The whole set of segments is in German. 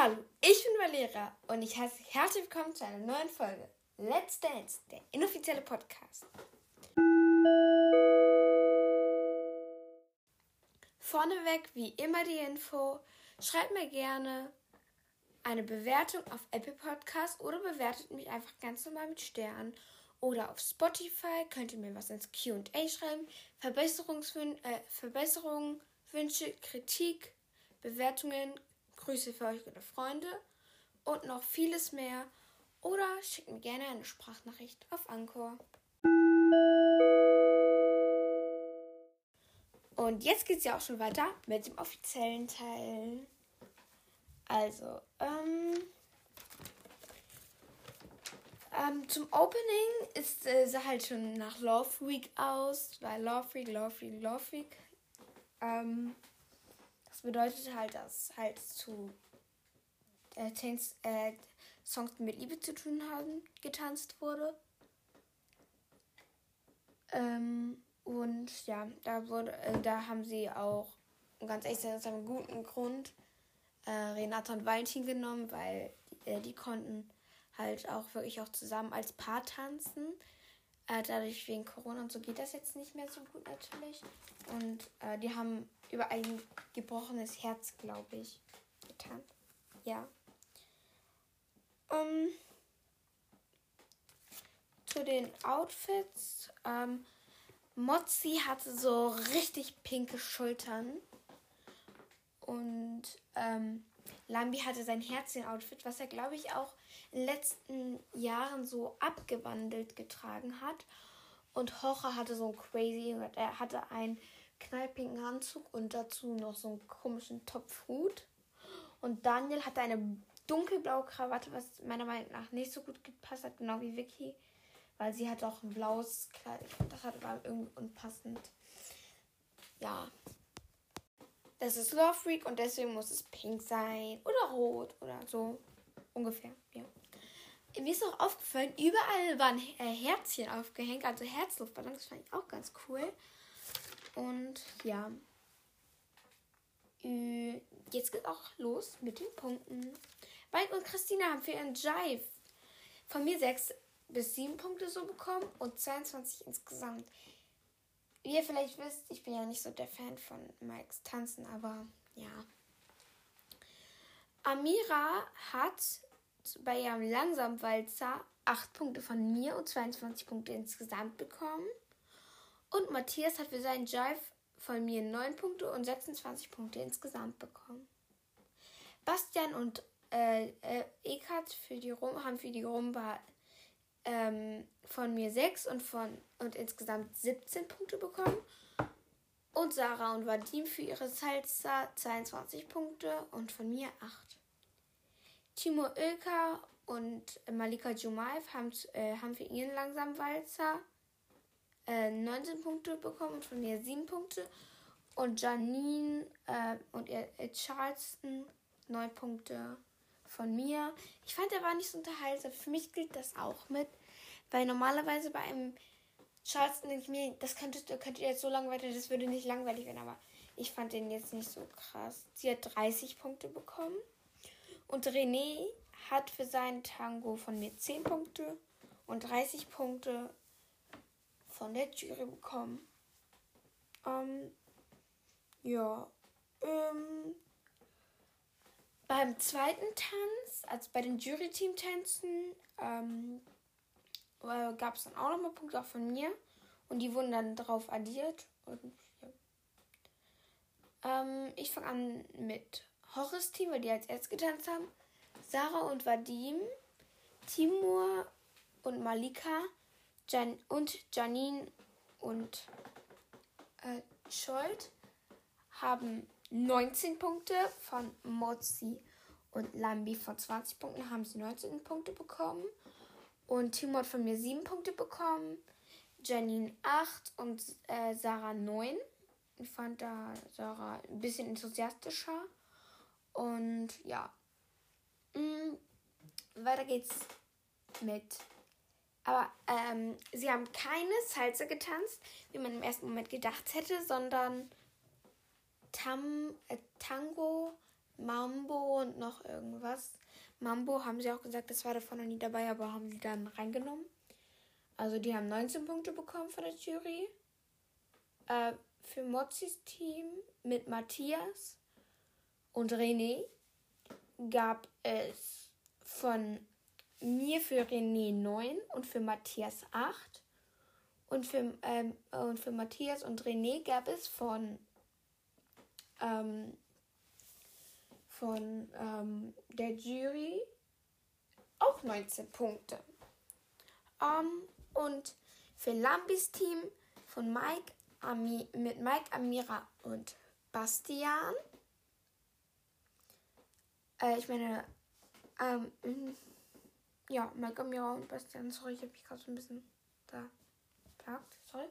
Hallo, ich bin Valera und ich heiße herzlich willkommen zu einer neuen Folge Let's Dance, der inoffizielle Podcast. Vorneweg, wie immer die Info, schreibt mir gerne eine Bewertung auf Apple Podcast oder bewertet mich einfach ganz normal mit Sternen. Oder auf Spotify könnt ihr mir was ins QA schreiben. Verbesserungswün äh, Verbesserungen, Wünsche, Kritik, Bewertungen, Grüße für euch oder Freunde und noch vieles mehr. Oder schickt mir gerne eine Sprachnachricht auf Anchor. Und jetzt geht es ja auch schon weiter mit dem offiziellen Teil. Also, ähm, ähm, zum Opening ist äh, sie halt schon nach Love Week aus, weil Love Week, Love Week, Love Week. Ähm, das bedeutet halt, dass halt zu äh, Tanz, äh, Songs, die mit Liebe zu tun haben, getanzt wurde. Ähm, und ja, da wurde, äh, da haben sie auch, ganz ehrlich, aus einem guten Grund, äh, Renata und Valentin genommen, weil äh, die konnten halt auch wirklich auch zusammen als Paar tanzen. Äh, dadurch wegen Corona und so geht das jetzt nicht mehr so gut natürlich. Und äh, die haben über ein gebrochenes Herz, glaube ich, getan. Ja. Um, zu den Outfits. Ähm, Mozzi hatte so richtig pinke Schultern. Und ähm, Lambi hatte sein Herzchen-Outfit, was er, glaube ich, auch in den letzten Jahren so abgewandelt getragen hat. Und Hocher hatte so ein crazy, er hatte einen knallpinken Anzug und dazu noch so einen komischen Topfhut. Und Daniel hatte eine dunkelblaue Krawatte, was meiner Meinung nach nicht so gut gepasst hat, genau wie Vicky. Weil sie hat auch ein blaues Kleid. Das hat war irgendwie unpassend. Ja. Das ist Love Freak und deswegen muss es pink sein. Oder rot oder so. Ungefähr, ja. Mir ist auch aufgefallen, überall waren äh, Herzchen aufgehängt, also Herzluftballons, das fand ich auch ganz cool. Und ja. Jetzt geht auch los mit den Punkten. Mike und Christina haben für ihren Jive von mir 6 bis 7 Punkte so bekommen und 22 insgesamt. Wie ihr vielleicht wisst, ich bin ja nicht so der Fan von Mikes Tanzen, aber ja. Amira hat bei ihrem Langsamwalzer 8 Punkte von mir und 22 Punkte insgesamt bekommen. Und Matthias hat für seinen Jive von mir 9 Punkte und 26 Punkte insgesamt bekommen. Bastian und äh, äh, Ekat für die Rum haben für die Rumba ähm, von mir 6 und, von, und insgesamt 17 Punkte bekommen. Und Sarah und Vadim für ihre Salsa 22 Punkte und von mir 8. Timo Ilka und Malika Jumaev haben, äh, haben für ihren langsamen Walzer äh, 19 Punkte bekommen und von mir 7 Punkte. Und Janine äh, und ihr, ihr Charleston 9 Punkte von mir. Ich fand, er war nicht so unterhaltsam. Für mich gilt das auch mit. Weil normalerweise bei einem Charleston denke ich mir, das könnte, könnte jetzt so langweilig, das würde nicht langweilig werden. Aber ich fand den jetzt nicht so krass. Sie hat 30 Punkte bekommen. Und René hat für seinen Tango von mir 10 Punkte und 30 Punkte von der Jury bekommen. Ähm, ja. Ähm, beim zweiten Tanz, also bei den Jury-Team-Tänzen, ähm, äh, gab es dann auch nochmal Punkte auch von mir. Und die wurden dann darauf addiert. Und, ja. ähm, ich fange an mit Horris Team, weil die als erstes getanzt haben. Sarah und Vadim, Timur und Malika, Jan und Janine und äh, Scholt haben 19 Punkte von Mozi und Lambi von 20 Punkten haben sie 19 Punkte bekommen. Und hat von mir 7 Punkte bekommen. Janine 8 und äh, Sarah 9. Ich fand da Sarah ein bisschen enthusiastischer. Und ja. Mhm. Weiter geht's mit aber ähm, sie haben keine Salsa getanzt, wie man im ersten Moment gedacht hätte, sondern Tam, äh, Tango Mambo und noch irgendwas. Mambo haben sie auch gesagt, das war davon noch nie dabei, aber haben sie dann reingenommen. Also die haben 19 Punkte bekommen von der Jury. Äh, für Mozis Team mit Matthias und René gab es von mir für René 9 und für Matthias 8. Und für, ähm, und für Matthias und René gab es von, ähm, von ähm, der Jury auch 19 Punkte. Um, und für Lambis Team von Mike, Ami, mit Mike, Amira und Bastian. Äh, ich meine, ähm, ja, Mike, Amira und Bastian. Sorry, ich habe mich gerade so ein bisschen da verpackt. Sorry.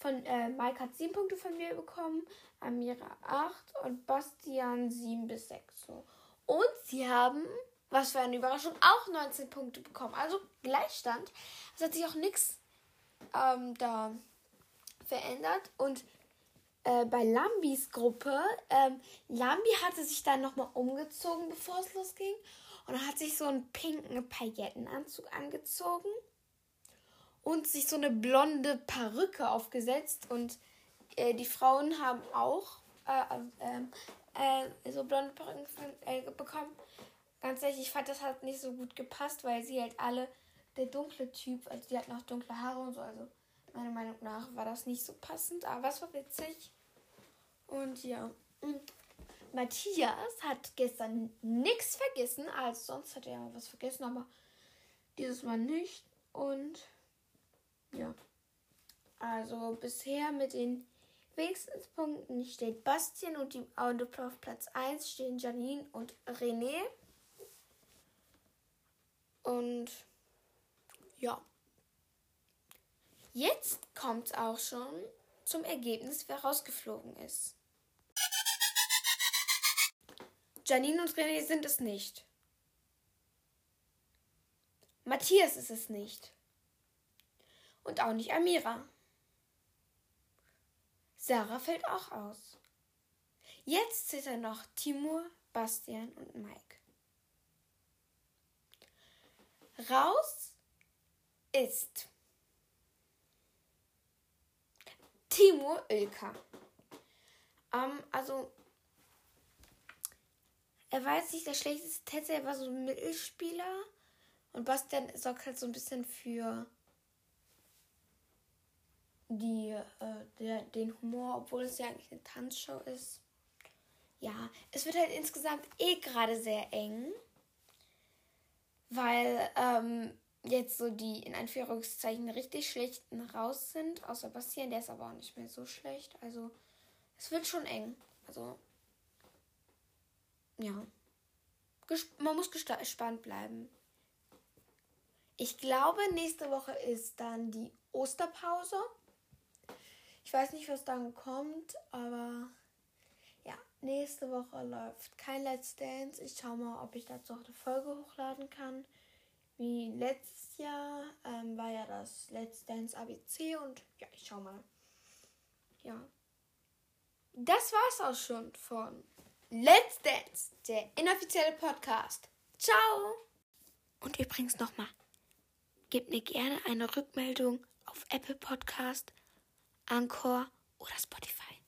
Von äh, Mike hat 7 Punkte von mir bekommen, Amira 8 und Bastian 7 bis 6. So. Und sie haben was für eine Überraschung, auch 19 Punkte bekommen. Also Gleichstand. Es hat sich auch nichts ähm, da verändert. Und äh, bei Lambis Gruppe, ähm, Lambi hatte sich dann nochmal umgezogen, bevor es losging. Und hat sich so einen pinken Paillettenanzug angezogen und sich so eine blonde Perücke aufgesetzt. Und äh, die Frauen haben auch äh, äh, äh so blonde Perücken äh, bekommen. Ganz ehrlich, ich fand, das hat nicht so gut gepasst, weil sie halt alle der dunkle Typ, also die hatten auch dunkle Haare und so, also meiner Meinung nach war das nicht so passend, aber es war witzig. Und ja, Matthias hat gestern nichts vergessen, als sonst hat er was vergessen, aber dieses Mal nicht. Und ja, also bisher mit den wenigsten Punkten steht Bastian und, die, und auf Platz 1 stehen Janine und René. Und ja. Jetzt kommt es auch schon zum Ergebnis, wer rausgeflogen ist. Janine und René sind es nicht. Matthias ist es nicht. Und auch nicht Amira. Sarah fällt auch aus. Jetzt zittern noch Timur, Bastian und Mike. Raus ist Timur Ilka. Ähm, also, er war jetzt nicht der schlechteste Tänzer, er war so ein Mittelspieler. Und Bastian sorgt halt so ein bisschen für die, äh, der, den Humor, obwohl es ja eigentlich eine Tanzshow ist. Ja, es wird halt insgesamt eh gerade sehr eng weil ähm, jetzt so die in Anführungszeichen richtig schlechten raus sind, außer Bastian, der ist aber auch nicht mehr so schlecht. Also es wird schon eng. Also ja, Gesp man muss gespannt bleiben. Ich glaube, nächste Woche ist dann die Osterpause. Ich weiß nicht, was dann kommt, aber ja, nächste Woche läuft kein Let's Dance. Ich schaue mal, ob ich dazu auch eine Folge hochladen kann. Wie letztes Jahr ähm, war ja das Let's Dance ABC und ja, ich schau mal. Ja. Das war's auch schon von Let's Dance, der inoffizielle Podcast. Ciao! Und übrigens nochmal, gebt mir gerne eine Rückmeldung auf Apple Podcast, Anchor oder Spotify.